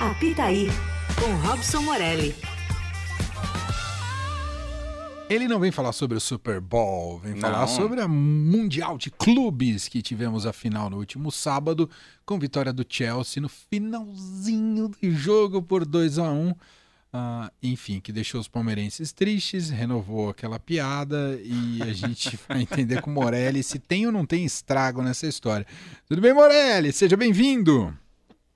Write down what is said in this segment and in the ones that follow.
Apitaí, com Robson Morelli. Ele não vem falar sobre o Super Bowl, vem não. falar sobre a Mundial de Clubes que tivemos a final no último sábado, com vitória do Chelsea no finalzinho do jogo por 2 a 1 Uh, enfim, que deixou os palmeirenses tristes, renovou aquela piada e a gente vai entender com o Morelli se tem ou não tem estrago nessa história. Tudo bem, Morelli? Seja bem-vindo.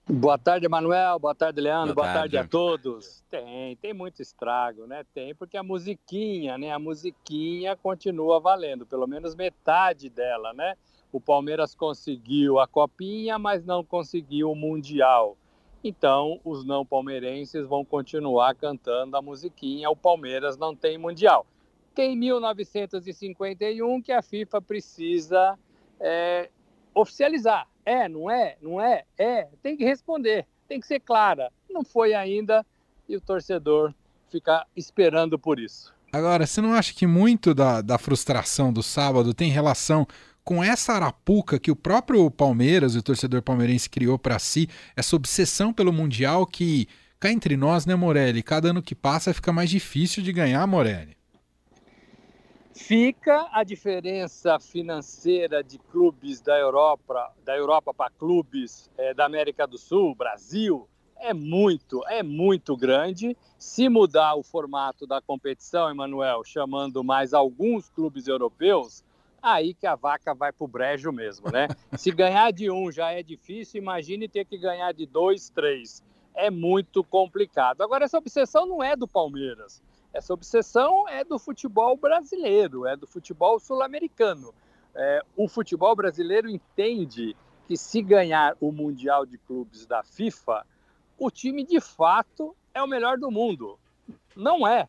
Boa tarde, Emanuel. Boa tarde, Leandro. Boa, Boa tarde. tarde. a todos. Tem, tem muito estrago, né? Tem, porque a musiquinha, né? A musiquinha continua valendo, pelo menos metade dela, né? O Palmeiras conseguiu a copinha, mas não conseguiu o Mundial. Então, os não palmeirenses vão continuar cantando a musiquinha O Palmeiras não tem Mundial. Tem 1951 que a FIFA precisa é, oficializar. É, não é? Não é? É. Tem que responder. Tem que ser clara. Não foi ainda e o torcedor fica esperando por isso. Agora, você não acha que muito da, da frustração do sábado tem relação com essa arapuca que o próprio Palmeiras, o torcedor palmeirense, criou para si, essa obsessão pelo Mundial que, cá entre nós, né, Morelli? Cada ano que passa fica mais difícil de ganhar, Morelli. Fica a diferença financeira de clubes da Europa, da Europa para clubes é, da América do Sul, Brasil, é muito, é muito grande. Se mudar o formato da competição, Emanuel, chamando mais alguns clubes europeus, aí que a vaca vai para o brejo mesmo, né? Se ganhar de um já é difícil, imagine ter que ganhar de dois, três. É muito complicado. Agora, essa obsessão não é do Palmeiras. Essa obsessão é do futebol brasileiro, é do futebol sul-americano. É, o futebol brasileiro entende que se ganhar o Mundial de Clubes da FIFA, o time de fato é o melhor do mundo. Não é.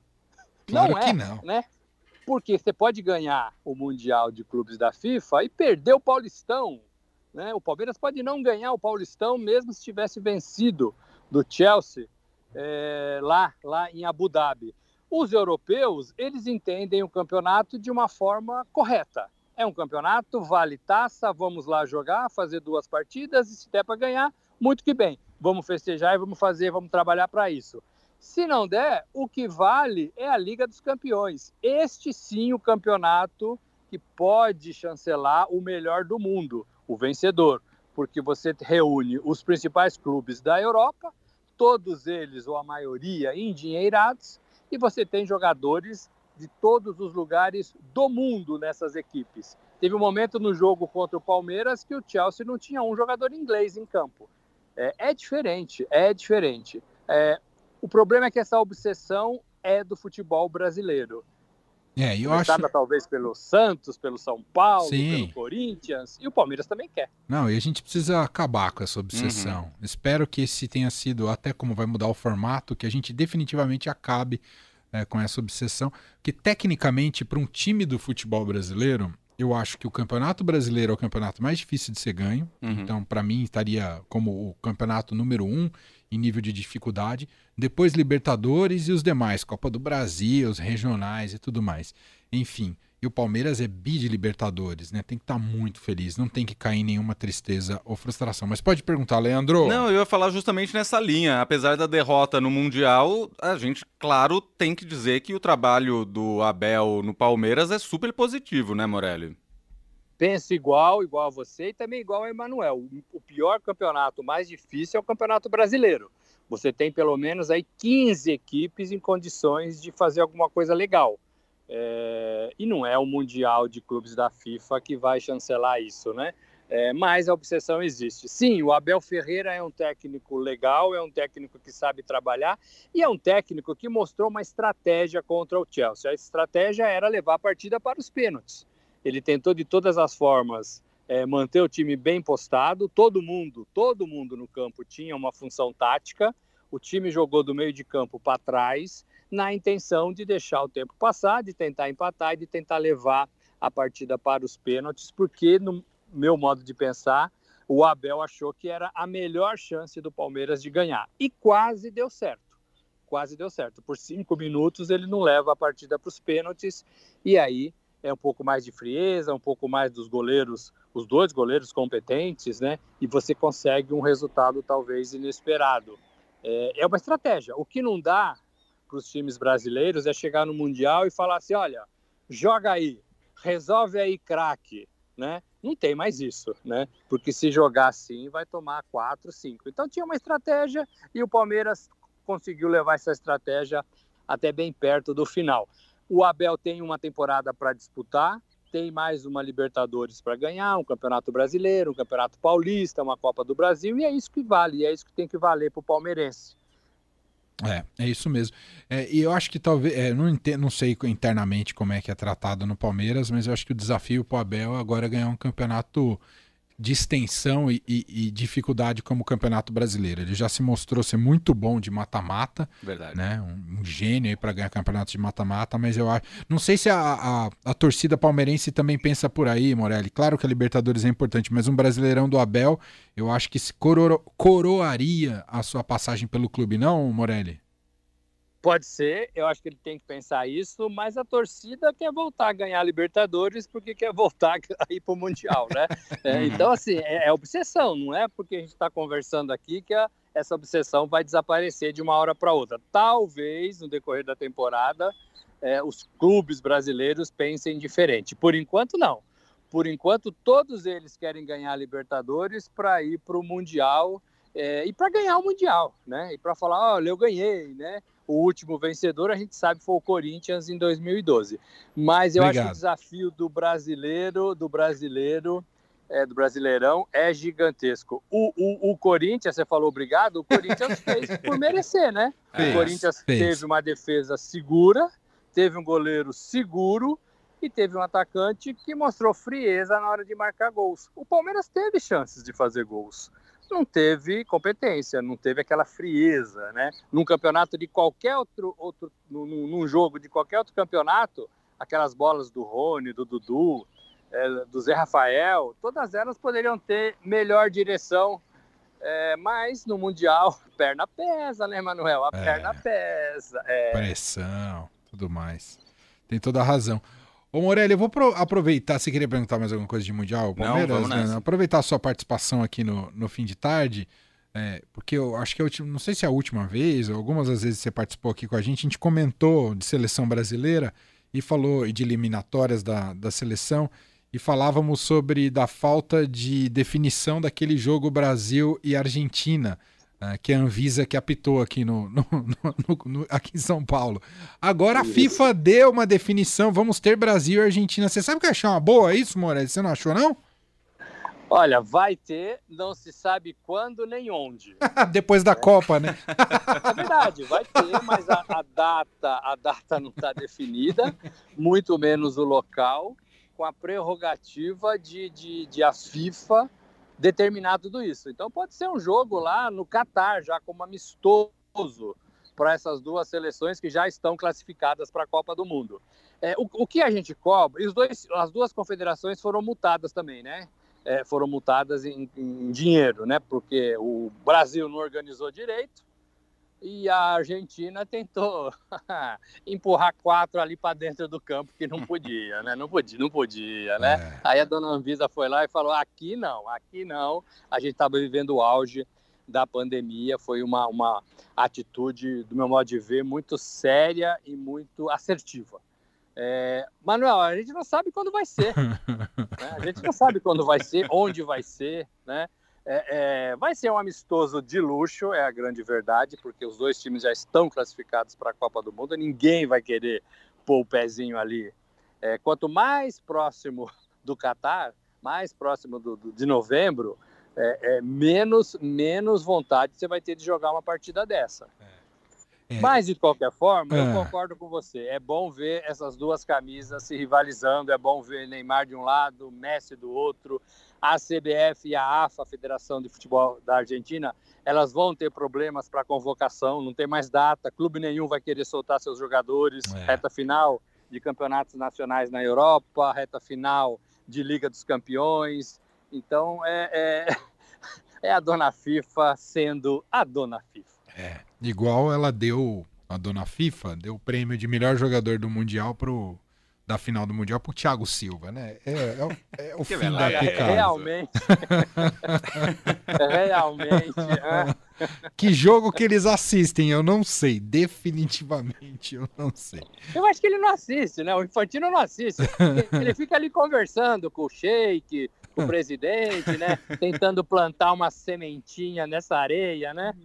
Claro não é, não. Né? Porque você pode ganhar o Mundial de Clubes da FIFA e perder o Paulistão. Né? O Palmeiras pode não ganhar o Paulistão mesmo se tivesse vencido do Chelsea é, lá, lá em Abu Dhabi. Os europeus, eles entendem o campeonato de uma forma correta. É um campeonato, vale taça, vamos lá jogar, fazer duas partidas e se der para ganhar, muito que bem. Vamos festejar e vamos fazer, vamos trabalhar para isso. Se não der, o que vale é a Liga dos Campeões. Este sim o campeonato que pode chancelar o melhor do mundo, o vencedor, porque você reúne os principais clubes da Europa, todos eles ou a maioria endinheirados, e você tem jogadores de todos os lugares do mundo nessas equipes. Teve um momento no jogo contra o Palmeiras que o Chelsea não tinha um jogador inglês em campo. É, é diferente, é diferente. É, o problema é que essa obsessão é do futebol brasileiro. É, eu acho. talvez pelo Santos, pelo São Paulo, Sim. pelo Corinthians, e o Palmeiras também quer. Não, e a gente precisa acabar com essa obsessão. Uhum. Espero que esse tenha sido, até como vai mudar o formato, que a gente definitivamente acabe é, com essa obsessão. Que tecnicamente, para um time do futebol brasileiro, eu acho que o Campeonato Brasileiro é o campeonato mais difícil de ser ganho. Uhum. Então, para mim, estaria como o campeonato número um em nível de dificuldade. Depois Libertadores e os demais, Copa do Brasil, os regionais e tudo mais. Enfim, e o Palmeiras é bi de Libertadores, né? Tem que estar tá muito feliz, não tem que cair em nenhuma tristeza ou frustração. Mas pode perguntar, Leandro. Não, eu ia falar justamente nessa linha. Apesar da derrota no Mundial, a gente, claro, tem que dizer que o trabalho do Abel no Palmeiras é super positivo, né, Morelli? penso igual, igual a você e também igual a Emanuel. O pior campeonato, mais difícil é o Campeonato Brasileiro. Você tem pelo menos aí 15 equipes em condições de fazer alguma coisa legal. É... e não é o Mundial de Clubes da FIFA que vai chancelar isso, né? É, mas a obsessão existe. Sim, o Abel Ferreira é um técnico legal, é um técnico que sabe trabalhar e é um técnico que mostrou uma estratégia contra o Chelsea. A estratégia era levar a partida para os pênaltis. Ele tentou de todas as formas é, manter o time bem postado. Todo mundo, todo mundo no campo tinha uma função tática. O time jogou do meio de campo para trás, na intenção de deixar o tempo passar, de tentar empatar e de tentar levar a partida para os pênaltis, porque, no meu modo de pensar, o Abel achou que era a melhor chance do Palmeiras de ganhar. E quase deu certo. Quase deu certo. Por cinco minutos ele não leva a partida para os pênaltis e aí é um pouco mais de frieza, um pouco mais dos goleiros, os dois goleiros competentes, né? E você consegue um resultado talvez inesperado. É, é uma estratégia. O que não dá para os times brasileiros é chegar no Mundial e falar assim: olha, joga aí, resolve aí, craque. Né? Não tem mais isso, né? Porque se jogar assim, vai tomar 4, 5. Então tinha uma estratégia e o Palmeiras conseguiu levar essa estratégia até bem perto do final. O Abel tem uma temporada para disputar, tem mais uma Libertadores para ganhar, um Campeonato Brasileiro, um Campeonato Paulista, uma Copa do Brasil, e é isso que vale, e é isso que tem que valer para o palmeirense. É, é isso mesmo. É, e eu acho que talvez, é, não, entendo, não sei internamente como é que é tratado no Palmeiras, mas eu acho que o desafio para o Abel agora é ganhar um campeonato de extensão e, e, e, dificuldade como o Campeonato Brasileiro. Ele já se mostrou ser muito bom de mata-mata, né? Um, um, gênio aí para ganhar campeonato de mata-mata, mas eu acho, não sei se a, a, a, torcida palmeirense também pensa por aí, Morelli. Claro que a Libertadores é importante, mas um Brasileirão do Abel, eu acho que se coro, coroaria a sua passagem pelo clube, não, Morelli? Pode ser, eu acho que ele tem que pensar isso, mas a torcida quer voltar a ganhar a Libertadores porque quer voltar a ir para o Mundial, né? É, então, assim, é, é, obsessão, não é porque a gente está conversando aqui que a, essa obsessão vai desaparecer de uma hora para outra. Talvez, no decorrer da temporada, é, os clubes brasileiros pensem diferente. Por enquanto, não. Por enquanto, todos eles querem ganhar a Libertadores para ir para o Mundial é, e para ganhar o Mundial, né? E para falar, olha, eu ganhei, né? O último vencedor, a gente sabe, foi o Corinthians em 2012. Mas eu Obrigado. acho que o desafio do brasileiro, do brasileiro, é, do Brasileirão é gigantesco. O, o, o, Corinthians, você falou obrigado, o Corinthians fez por merecer, né? Fez, o Corinthians fez. teve uma defesa segura, teve um goleiro seguro e teve um atacante que mostrou frieza na hora de marcar gols. O Palmeiras teve chances de fazer gols não teve competência, não teve aquela frieza, né? Num campeonato de qualquer outro, outro num, num jogo de qualquer outro campeonato, aquelas bolas do Rony, do Dudu, é, do Zé Rafael, todas elas poderiam ter melhor direção, é, mas no Mundial, perna pesa, né, Manuel? A é, perna pesa. É. Pressão, tudo mais. Tem toda a razão. Ô Morelli, eu vou aproveitar, você queria perguntar mais alguma coisa de Mundial, Palmeiras? Não, né? Aproveitar a sua participação aqui no, no fim de tarde, é, porque eu acho que eu não sei se é a última vez, ou algumas das vezes você participou aqui com a gente, a gente comentou de seleção brasileira e falou de eliminatórias da, da seleção e falávamos sobre da falta de definição daquele jogo Brasil e Argentina. Uh, que é a Anvisa que apitou aqui, no, no, no, no, aqui em São Paulo. Agora a FIFA deu uma definição, vamos ter Brasil e Argentina. Você sabe que achar uma boa isso, Moreira? Você não achou, não? Olha, vai ter, não se sabe quando nem onde. Depois da é. Copa, né? é verdade, vai ter, mas a, a data, a data não está definida, muito menos o local, com a prerrogativa de, de, de a FIFA determinar tudo isso. Então pode ser um jogo lá no Catar, já como amistoso para essas duas seleções que já estão classificadas para a Copa do Mundo. É, o, o, que a gente cobra, os dois, as duas confederações foram multadas também, né? É, foram multadas em, em dinheiro, né? Porque o Brasil não organizou direito, e a Argentina tentou empurrar quatro ali para dentro do campo que não podia, né? Não podia, não podia, né? É. Aí a dona Anvisa foi lá e falou: aqui não, aqui não. A gente estava vivendo o auge da pandemia, foi uma, uma atitude, do meu modo de ver, muito séria e muito assertiva. É, Manuel, a gente não sabe quando vai ser. né? A gente não sabe quando vai ser, onde vai ser, né? É, é, vai ser um amistoso de luxo, é a grande verdade, porque os dois times já estão classificados para a Copa do Mundo, ninguém vai querer pôr o pezinho ali. É, quanto mais próximo do Catar, mais próximo do, do, de novembro, é, é, menos, menos vontade você vai ter de jogar uma partida dessa. É. Mas, de qualquer forma, eu concordo com você. É bom ver essas duas camisas se rivalizando, é bom ver Neymar de um lado, Messi do outro, a CBF e a AFA, a Federação de Futebol da Argentina, elas vão ter problemas para convocação, não tem mais data, clube nenhum vai querer soltar seus jogadores, é. reta final de campeonatos nacionais na Europa, reta final de Liga dos Campeões. Então é, é, é a dona FIFA sendo a dona FIFA. É, igual ela deu, a dona FIFA, deu o prêmio de melhor jogador do Mundial pro da final do Mundial pro Thiago Silva, né? É, é, o- é o Que fim da verdade. picada. Realmente. Realmente. ah. Que jogo que eles assistem, eu não sei. Definitivamente eu não sei. Eu acho que ele não assiste, né? O Infantino não assiste. Ele fica ali conversando com o Sheik, com o presidente, né? Tentando plantar uma sementinha nessa areia, né?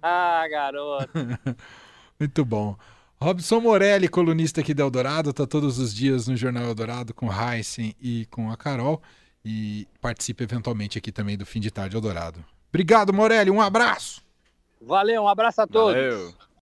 Ah, garoto. Muito bom. Robson Morelli, colunista aqui da Eldorado, tá todos os dias no Jornal Eldorado com o Heisen e com a Carol. E participa eventualmente aqui também do Fim de Tarde Eldorado. Obrigado, Morelli. Um abraço. Valeu, um abraço a todos. Valeu.